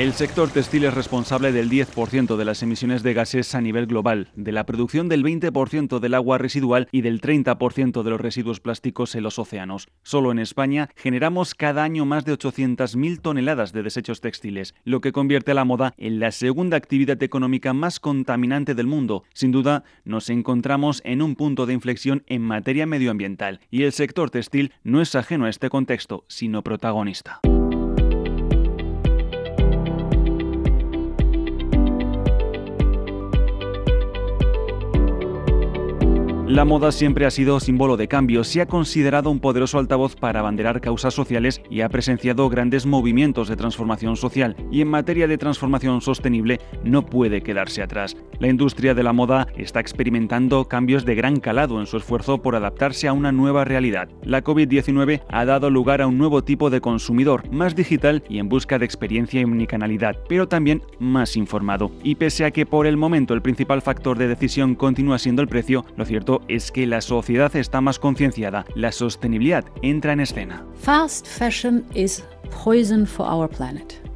El sector textil es responsable del 10% de las emisiones de gases a nivel global, de la producción del 20% del agua residual y del 30% de los residuos plásticos en los océanos. Solo en España generamos cada año más de 800.000 toneladas de desechos textiles, lo que convierte a la moda en la segunda actividad económica más contaminante del mundo. Sin duda, nos encontramos en un punto de inflexión en materia medioambiental y el sector textil no es ajeno a este contexto, sino protagonista. La moda siempre ha sido símbolo de cambio, se ha considerado un poderoso altavoz para abanderar causas sociales y ha presenciado grandes movimientos de transformación social, y en materia de transformación sostenible no puede quedarse atrás. La industria de la moda está experimentando cambios de gran calado en su esfuerzo por adaptarse a una nueva realidad. La COVID-19 ha dado lugar a un nuevo tipo de consumidor, más digital y en busca de experiencia y omnicanalidad, pero también más informado. Y pese a que por el momento el principal factor de decisión continúa siendo el precio, lo cierto es que la sociedad está más concienciada. La sostenibilidad entra en escena. Fast fashion is poison for our planet.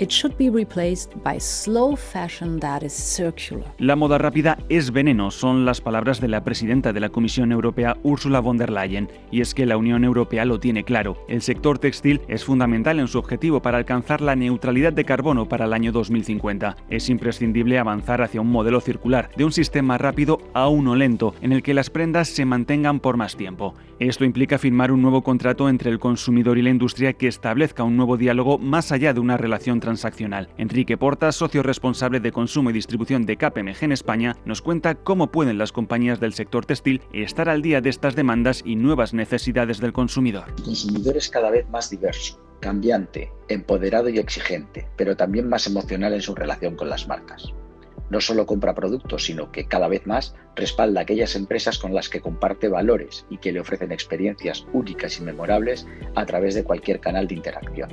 It should be replaced by slow fashion that is circular. La moda rápida es veneno, son las palabras de la presidenta de la Comisión Europea, Ursula von der Leyen. Y es que la Unión Europea lo tiene claro. El sector textil es fundamental en su objetivo para alcanzar la neutralidad de carbono para el año 2050. Es imprescindible avanzar hacia un modelo circular, de un sistema rápido a uno lento, en el que las prendas se mantengan por más tiempo. Esto implica firmar un nuevo contrato entre el consumidor y la industria que establezca un nuevo diálogo más allá de una relación transaccional. Enrique Portas, socio responsable de consumo y distribución de KPMG en España, nos cuenta cómo pueden las compañías del sector textil estar al día de estas demandas y nuevas necesidades del consumidor. El consumidor es cada vez más diverso, cambiante, empoderado y exigente, pero también más emocional en su relación con las marcas no solo compra productos, sino que cada vez más respalda aquellas empresas con las que comparte valores y que le ofrecen experiencias únicas y memorables a través de cualquier canal de interacción.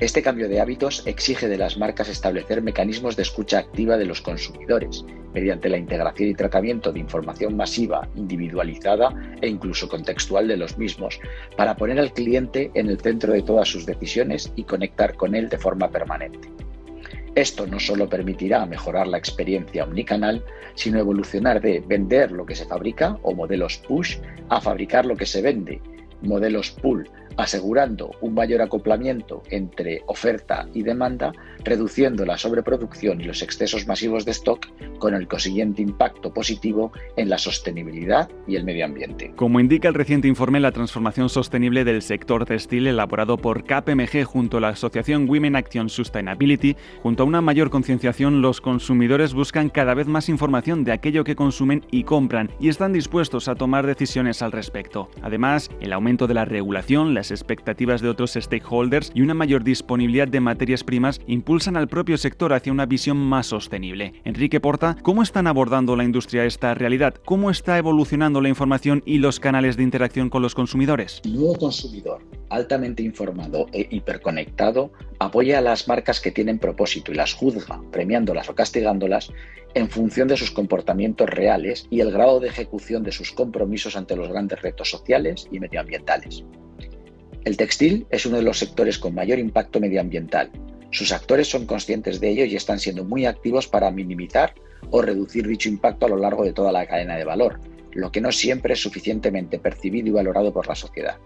Este cambio de hábitos exige de las marcas establecer mecanismos de escucha activa de los consumidores, mediante la integración y tratamiento de información masiva, individualizada e incluso contextual de los mismos, para poner al cliente en el centro de todas sus decisiones y conectar con él de forma permanente. Esto no solo permitirá mejorar la experiencia omnicanal, sino evolucionar de vender lo que se fabrica o modelos push a fabricar lo que se vende, modelos pull, asegurando un mayor acoplamiento entre oferta y demanda, reduciendo la sobreproducción y los excesos masivos de stock, con el consiguiente impacto positivo en la sostenibilidad y el medio ambiente. Como indica el reciente informe La transformación sostenible del sector textil elaborado por KPMG junto a la asociación Women Action Sustainability, junto a una mayor concienciación, los consumidores buscan cada vez más información de aquello que consumen y compran y están dispuestos a tomar decisiones al respecto. Además, el aumento de la regulación, la expectativas de otros stakeholders y una mayor disponibilidad de materias primas impulsan al propio sector hacia una visión más sostenible. Enrique Porta, ¿cómo están abordando la industria esta realidad? ¿Cómo está evolucionando la información y los canales de interacción con los consumidores? El nuevo consumidor, altamente informado e hiperconectado, apoya a las marcas que tienen propósito y las juzga, premiándolas o castigándolas en función de sus comportamientos reales y el grado de ejecución de sus compromisos ante los grandes retos sociales y medioambientales. El textil es uno de los sectores con mayor impacto medioambiental. Sus actores son conscientes de ello y están siendo muy activos para minimizar o reducir dicho impacto a lo largo de toda la cadena de valor, lo que no siempre es suficientemente percibido y valorado por la sociedad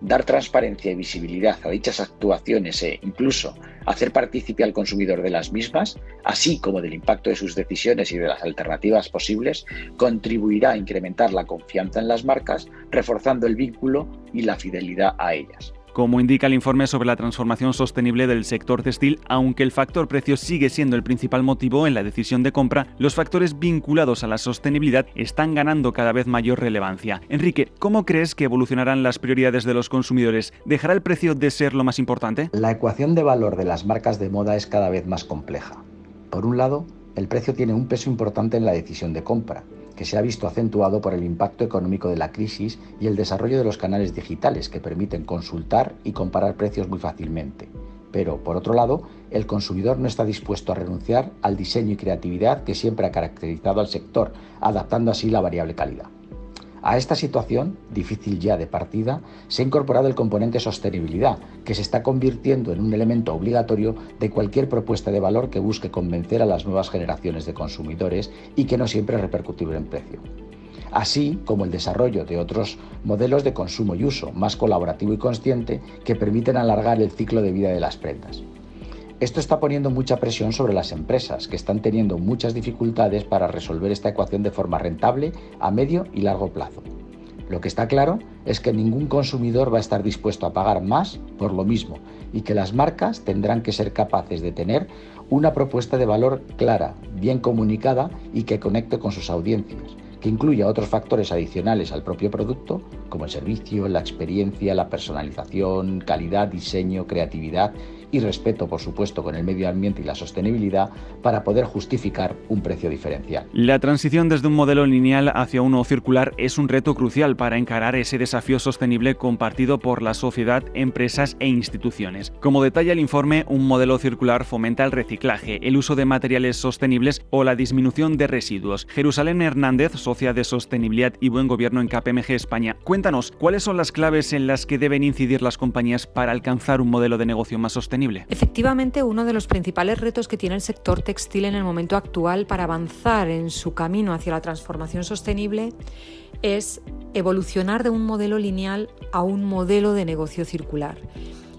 dar transparencia y visibilidad a dichas actuaciones e incluso hacer partícipe al consumidor de las mismas, así como del impacto de sus decisiones y de las alternativas posibles, contribuirá a incrementar la confianza en las marcas, reforzando el vínculo y la fidelidad a ellas. Como indica el informe sobre la transformación sostenible del sector textil, aunque el factor precio sigue siendo el principal motivo en la decisión de compra, los factores vinculados a la sostenibilidad están ganando cada vez mayor relevancia. Enrique, ¿cómo crees que evolucionarán las prioridades de los consumidores? ¿Dejará el precio de ser lo más importante? La ecuación de valor de las marcas de moda es cada vez más compleja. Por un lado, el precio tiene un peso importante en la decisión de compra, que se ha visto acentuado por el impacto económico de la crisis y el desarrollo de los canales digitales que permiten consultar y comparar precios muy fácilmente. Pero, por otro lado, el consumidor no está dispuesto a renunciar al diseño y creatividad que siempre ha caracterizado al sector, adaptando así la variable calidad. A esta situación, difícil ya de partida, se ha incorporado el componente sostenibilidad, que se está convirtiendo en un elemento obligatorio de cualquier propuesta de valor que busque convencer a las nuevas generaciones de consumidores y que no siempre es repercutible en precio así como el desarrollo de otros modelos de consumo y uso más colaborativo y consciente que permiten alargar el ciclo de vida de las prendas. Esto está poniendo mucha presión sobre las empresas, que están teniendo muchas dificultades para resolver esta ecuación de forma rentable a medio y largo plazo. Lo que está claro es que ningún consumidor va a estar dispuesto a pagar más por lo mismo y que las marcas tendrán que ser capaces de tener una propuesta de valor clara, bien comunicada y que conecte con sus audiencias, que incluya otros factores adicionales al propio producto, como el servicio, la experiencia, la personalización, calidad, diseño, creatividad y respeto, por supuesto, con el medio ambiente y la sostenibilidad para poder justificar un precio diferencial. La transición desde un modelo lineal hacia uno circular es un reto crucial para encarar ese desafío sostenible compartido por la sociedad, empresas e instituciones. Como detalla el informe, un modelo circular fomenta el reciclaje, el uso de materiales sostenibles o la disminución de residuos. Jerusalén Hernández, de Sostenibilidad y Buen Gobierno en KPMG España, cuéntanos, ¿cuáles son las claves en las que deben incidir las compañías para alcanzar un modelo de negocio más sostenible? Efectivamente, uno de los principales retos que tiene el sector textil en el momento actual para avanzar en su camino hacia la transformación sostenible es evolucionar de un modelo lineal a un modelo de negocio circular.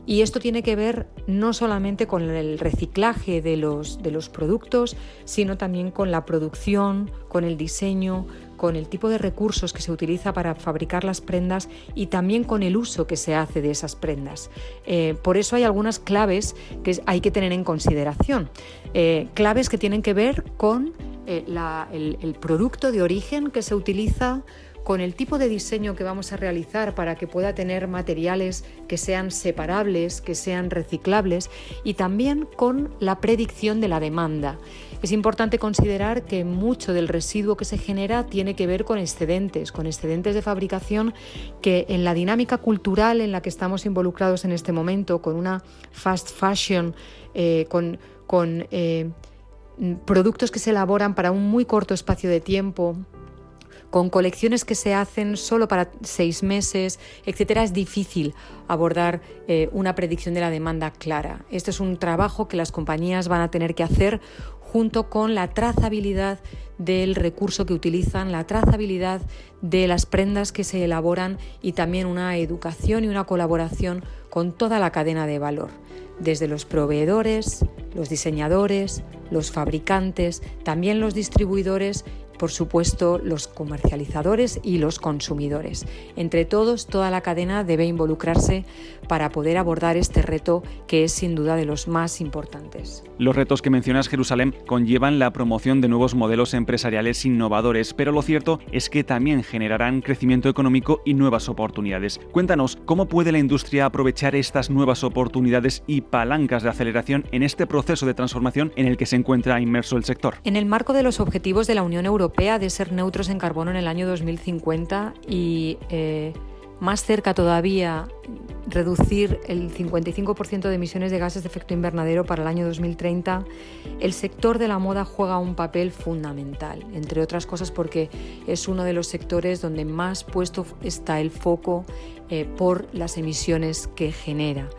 Y esto tiene que ver no solamente con el reciclaje de los, de los productos, sino también con la producción, con el diseño, con el tipo de recursos que se utiliza para fabricar las prendas y también con el uso que se hace de esas prendas. Eh, por eso hay algunas claves que hay que tener en consideración. Eh, claves que tienen que ver con eh, el producto de origen que se utiliza, con el tipo de diseño que vamos a realizar para que pueda tener materiales que sean separables, que sean reciclables y también con la predicción de la demanda. Es importante considerar que mucho del residuo que se genera tiene que ver con excedentes, con excedentes de fabricación que en la dinámica cultural en la que estamos involucrados en este momento, con una fast fashion, eh, con, eh, productos que se elaboran para un muy corto espacio de tiempo, con colecciones que se hacen solo para seis meses, etcétera, es difícil abordar eh, una predicción de la demanda clara. Este es un trabajo que las compañías van a tener que hacer junto con la trazabilidad del recurso que utilizan, la trazabilidad de las prendas que se elaboran y también una educación y una colaboración con toda la cadena de valor, desde los proveedores, los diseñadores, los fabricantes, también los distribuidores por supuesto, los comercializadores y los consumidores. Entre todos, toda la cadena debe involucrarse para poder abordar este reto que es sin duda de los más importantes. Los retos que mencionas, Jerusalén, conllevan la promoción de nuevos modelos empresariales innovadores, pero lo cierto es que también generarán crecimiento económico y nuevas oportunidades. Cuéntanos, ¿cómo puede la industria aprovechar estas nuevas oportunidades y palancas de aceleración en este proceso de transformación en el que se encuentra inmerso el sector? En el marco de los objetivos de la Unión Europea, de ser neutros en carbono en el año 2050 y eh, más cerca todavía reducir el 55% de emisiones de gases de efecto invernadero para el año 2030, el sector de la moda juega un papel fundamental, entre otras cosas porque es uno de los sectores donde más puesto está el foco eh, por las emisiones que genera.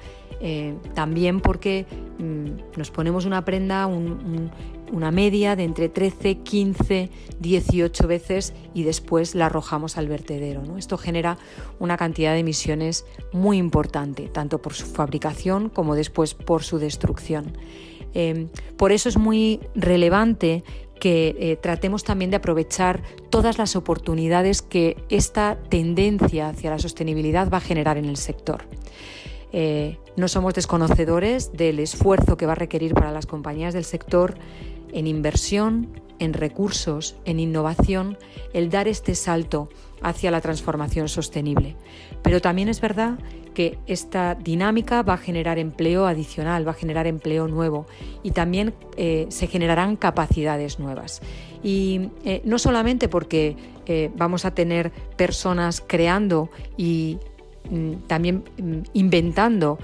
Eh, también porque mm, nos ponemos una prenda, una media de entre 13, 15, 18 veces y después la arrojamos al vertedero. Esto genera una cantidad de emisiones muy importante, tanto por su fabricación como después por su destrucción. Eh, por eso es muy relevante que eh, tratemos también de aprovechar todas las oportunidades que esta tendencia hacia la sostenibilidad va a generar en el sector. Eh, no somos desconocedores del esfuerzo que va a requerir para las compañías del sector en inversión, en recursos, en innovación, el dar este salto hacia la transformación sostenible. Pero también es verdad que esta dinámica va a generar empleo adicional, va a generar empleo nuevo y también eh, se generarán capacidades nuevas. Y eh, no solamente porque vamos a tener personas creando y Mm, también mm, inventando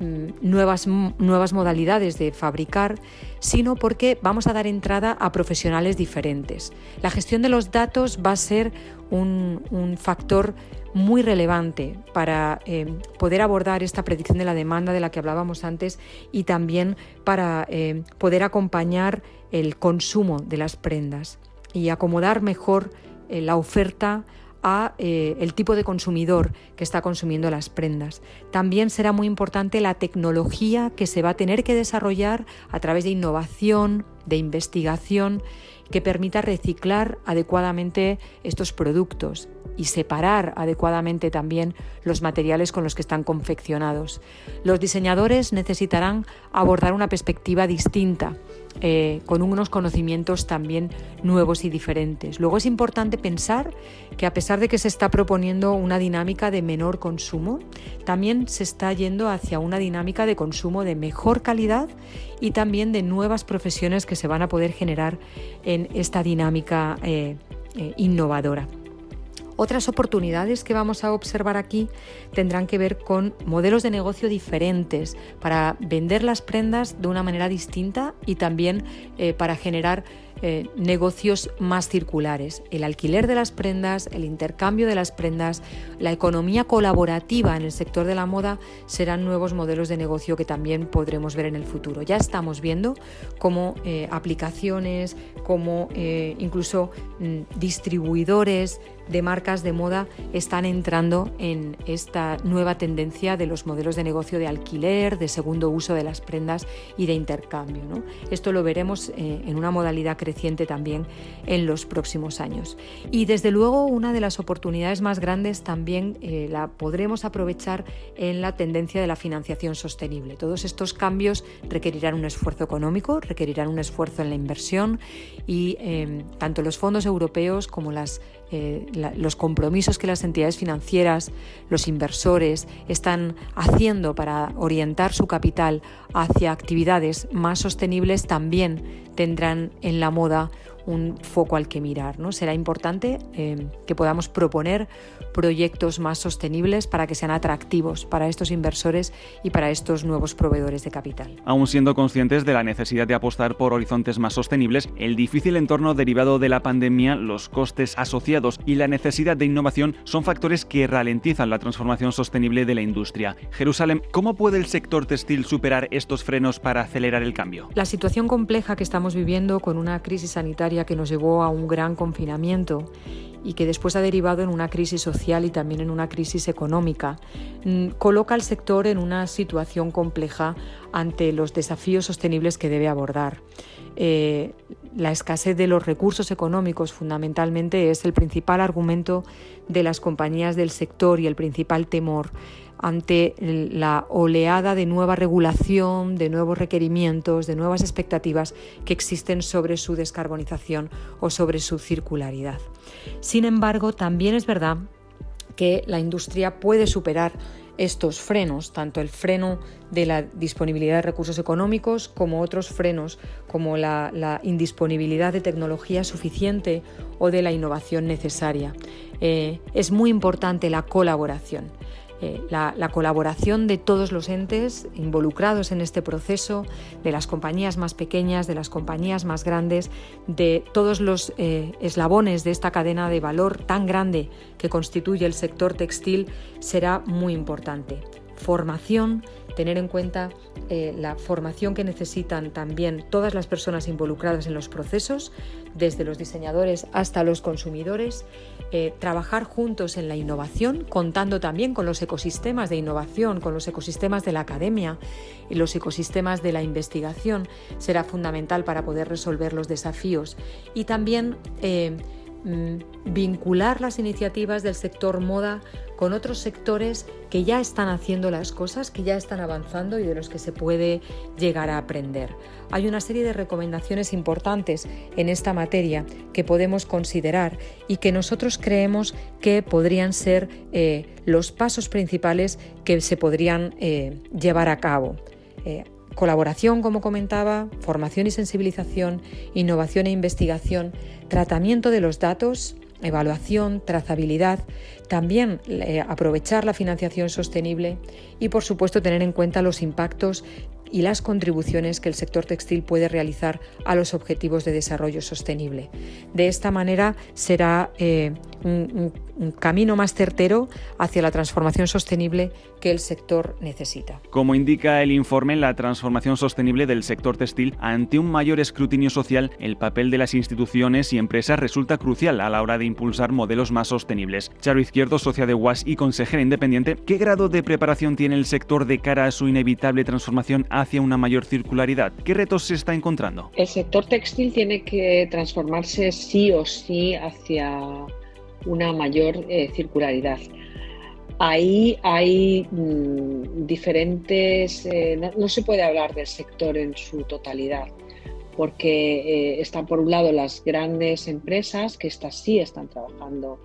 nuevas, nuevas modalidades de fabricar, sino porque vamos a dar entrada a profesionales diferentes. La gestión de los datos va a ser un, factor muy relevante para eh, poder abordar esta predicción de la demanda de la que hablábamos antes y también para eh, poder acompañar el consumo de las prendas y acomodar mejor eh, la oferta a eh, el tipo de consumidor que está consumiendo las prendas. También será muy importante la tecnología que se va a tener que desarrollar a través de innovación, de investigación, que permita reciclar adecuadamente estos productos y separar adecuadamente también los materiales con los que están confeccionados. Los diseñadores necesitarán abordar una perspectiva distinta eh, con unos conocimientos también nuevos y diferentes. Luego es importante pensar que a pesar de que se está proponiendo una dinámica de menor consumo, también se está yendo hacia una dinámica de consumo de mejor calidad y también de nuevas profesiones que se van a poder generar en esta dinámica eh, eh, innovadora. Otras oportunidades que vamos a observar aquí tendrán que ver con modelos de negocio diferentes para vender las prendas de una manera distinta y también eh, para generar eh, negocios más circulares. El alquiler de las prendas, el intercambio de las prendas, la economía colaborativa en el sector de la moda serán nuevos modelos de negocio que también podremos ver en el futuro. Ya estamos viendo cómo eh, aplicaciones, como incluso mm, distribuidores, de marcas de moda están entrando en esta nueva tendencia de los modelos de negocio de alquiler, de segundo uso de las prendas y de intercambio. Esto lo veremos eh, en una modalidad creciente también en los próximos años. Y desde luego una de las oportunidades más grandes también eh, la podremos aprovechar en la tendencia de la financiación sostenible. Todos estos cambios requerirán un esfuerzo económico, requerirán un esfuerzo en la inversión y eh, tanto los fondos europeos como las eh, los compromisos que las entidades financieras, los inversores están haciendo para orientar su capital hacia actividades más sostenibles también tendrán en la moda un foco al que mirar. ¿no? Será importante eh, que podamos proponer proyectos más sostenibles para que sean atractivos para estos inversores y para estos nuevos proveedores de capital. Aún siendo conscientes de la necesidad de apostar por horizontes más sostenibles, el difícil entorno derivado de la pandemia, los costes asociados y la necesidad de innovación son factores que ralentizan la transformación sostenible de la industria. Jerusalén, ¿cómo puede el sector textil superar estos frenos para acelerar el cambio? La situación compleja que estamos viviendo con una crisis sanitaria que nos llevó a un gran confinamiento y que después ha derivado en una crisis social y también en una crisis económica, mm, coloca al sector en una situación compleja ante los desafíos sostenibles que debe abordar. Eh, la escasez de los recursos económicos fundamentalmente es el principal argumento de las compañías del sector y el principal temor ante la oleada de nueva regulación, de nuevos requerimientos, de nuevas expectativas que existen sobre su descarbonización o sobre su circularidad. Sin embargo, también es verdad que la industria puede superar estos frenos, tanto el freno de la disponibilidad de recursos económicos como otros frenos como la, indisponibilidad de tecnología suficiente o de la innovación necesaria. Eh, es muy importante la colaboración. Eh, la, colaboración de todos los entes involucrados en este proceso, de las compañías más pequeñas, de las compañías más grandes, de todos los eh, eslabones de esta cadena de valor tan grande que constituye el sector textil, será muy importante. Formación, tener en cuenta eh, la formación que necesitan también todas las personas involucradas en los procesos, desde los diseñadores hasta los consumidores, eh, trabajar juntos en la innovación, contando también con los ecosistemas de innovación, con los ecosistemas de la academia y los ecosistemas de la investigación, será fundamental para poder resolver los desafíos. Y también eh, vincular las iniciativas del sector moda con otros sectores que ya están haciendo las cosas, que ya están avanzando y de los que se puede llegar a aprender. Hay una serie de recomendaciones importantes en esta materia que podemos considerar y que nosotros creemos que podrían ser eh, los pasos principales que se podrían eh, llevar a cabo. Eh, colaboración, como comentaba, formación y sensibilización, innovación e investigación, tratamiento de los datos, evaluación, trazabilidad, también eh, aprovechar la financiación sostenible y, por supuesto, tener en cuenta los impactos y las contribuciones que el sector textil puede realizar a los objetivos de desarrollo sostenible. De esta manera será eh, un, camino más certero hacia la transformación sostenible que el sector necesita. Como indica el informe, la transformación sostenible del sector textil ante un mayor escrutinio social, el papel de las instituciones y empresas resulta crucial a la hora de impulsar modelos más sostenibles. Charo Izquierdo, socia de WAS y consejera independiente, ¿qué grado de preparación tiene el sector de cara a su inevitable transformación hacia una mayor circularidad? ¿Qué retos se está encontrando? El sector textil tiene que transformarse sí o sí hacia una mayor eh, circularidad. Ahí hay mm, diferentes, eh, no, se puede hablar del sector en su totalidad, porque eh, están por un lado las grandes empresas, que estas sí están trabajando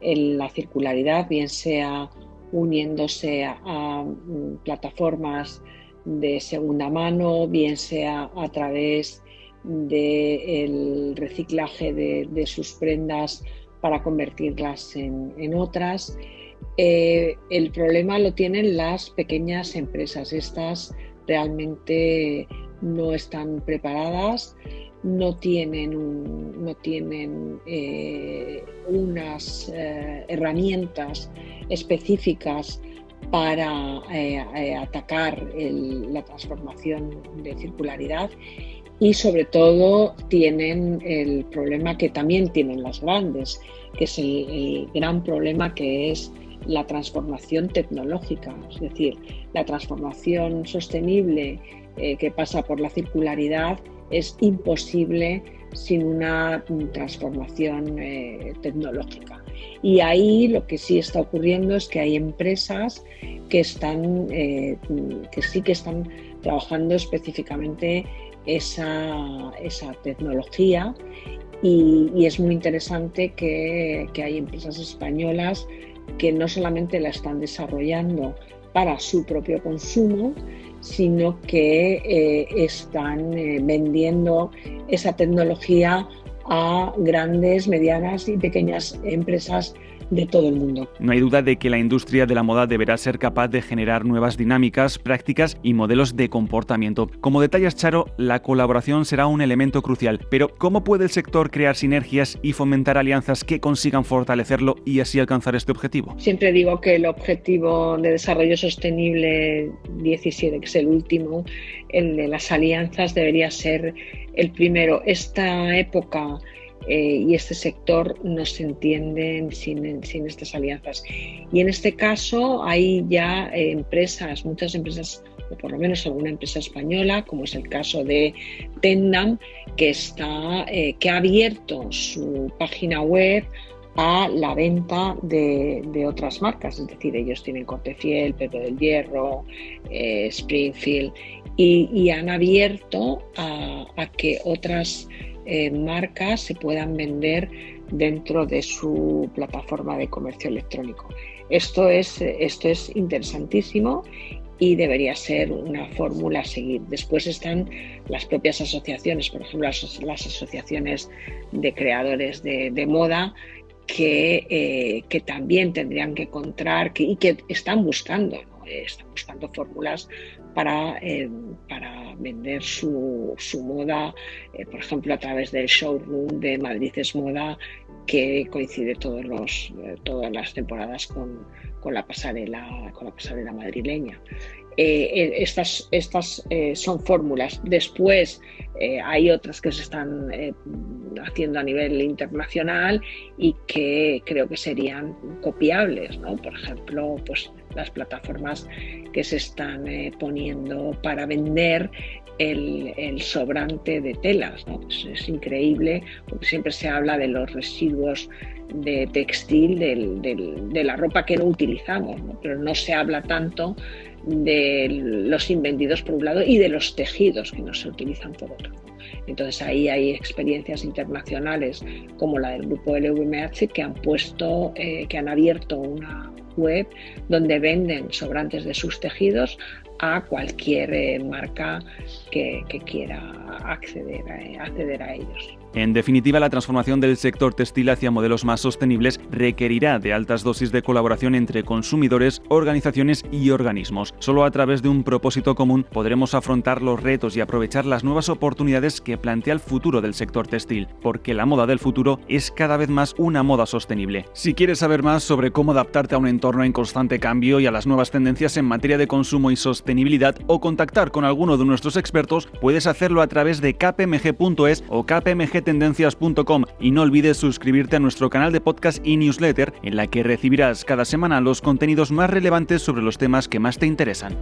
en la circularidad, bien sea uniéndose a, mm, plataformas de segunda mano, bien sea a través del reciclaje de sus prendas para convertirlas en, otras. Eh, el problema lo tienen las pequeñas empresas. Estas realmente no están preparadas, no tienen, no tienen eh, unas eh, herramientas específicas para atacar la transformación de circularidad y sobre todo tienen el problema que también tienen las grandes, que es el, gran problema que es la transformación tecnológica, es decir, la transformación sostenible eh, que pasa por la circularidad es imposible sin una transformación eh, tecnológica. Y ahí lo que sí está ocurriendo es que hay empresas que están, eh, que sí que están trabajando específicamente esa, esa tecnología y, es muy interesante que, que hay empresas españolas que no solamente la están desarrollando para su propio consumo, sino que eh, están eh, vendiendo esa tecnología a grandes, medianas y pequeñas empresas de todo el mundo. No hay duda de que la industria de la moda deberá ser capaz de generar nuevas dinámicas, prácticas y modelos de comportamiento. Como detalles, Charo, la colaboración será un elemento crucial, pero ¿cómo puede el sector crear sinergias y fomentar alianzas que consigan fortalecerlo y así alcanzar este objetivo? Siempre digo que el objetivo de desarrollo sostenible 17, que es el último, el de las alianzas, debería ser el primero. Esta época eh, y este sector no se entiende sin, sin, estas alianzas. Y en este caso hay ya eh, empresas, muchas empresas, o por lo menos alguna empresa española, como es el caso de Tendam, que, está, eh, que ha abierto su página web a la venta de, otras marcas, es decir, ellos tienen Cortefiel, Pepe del Hierro, Springfield, y, han abierto a, a que otras eh, marcas se puedan vender dentro de su plataforma de comercio electrónico. Esto es, esto es interesantísimo y debería ser una fórmula a seguir. Después están las propias asociaciones, por ejemplo, las, asociaciones de creadores de, moda que, eh, que, también tendrían que encontrar y que están buscando, están buscando fórmulas para, eh, para vender su, su moda, eh, por ejemplo, a través del showroom de Madrid es Moda, que coincide todos los, eh, todas las temporadas con, con, la pasarela, con la pasarela madrileña. estas estas son fórmulas. Después hay otras que se están haciendo a nivel internacional y que creo que serían copiables, ¿no? Por ejemplo, pues las plataformas que se están eh, poniendo para vender el, sobrante de telas. Es, increíble porque siempre se habla de los residuos de textil, de la ropa que no utilizamos, pero no se habla tanto de los invendidos por un lado y de los tejidos que no se utilizan por otro. Entonces ahí hay experiencias internacionales como la del grupo LVMH que han puesto, eh, que han abierto una web donde venden sobrantes de sus tejidos a cualquier eh, marca que, quiera acceder acceder a ellos. En definitiva, la transformación del sector textil hacia modelos más sostenibles requerirá de altas dosis de colaboración entre consumidores, organizaciones y organismos. Solo a través de un propósito común podremos afrontar los retos y aprovechar las nuevas oportunidades que plantea el futuro del sector textil, porque la moda del futuro es cada vez más una moda sostenible. Si quieres saber más sobre cómo adaptarte a un entorno en constante cambio y a las nuevas tendencias en materia de consumo y sostenibilidad o contactar con alguno de nuestros expertos, puedes hacerlo a través de kpmg.es o kpmg tendencias.com y no olvides suscribirte a nuestro canal de podcast y newsletter en la que recibirás cada semana los contenidos más relevantes sobre los temas que más te interesan.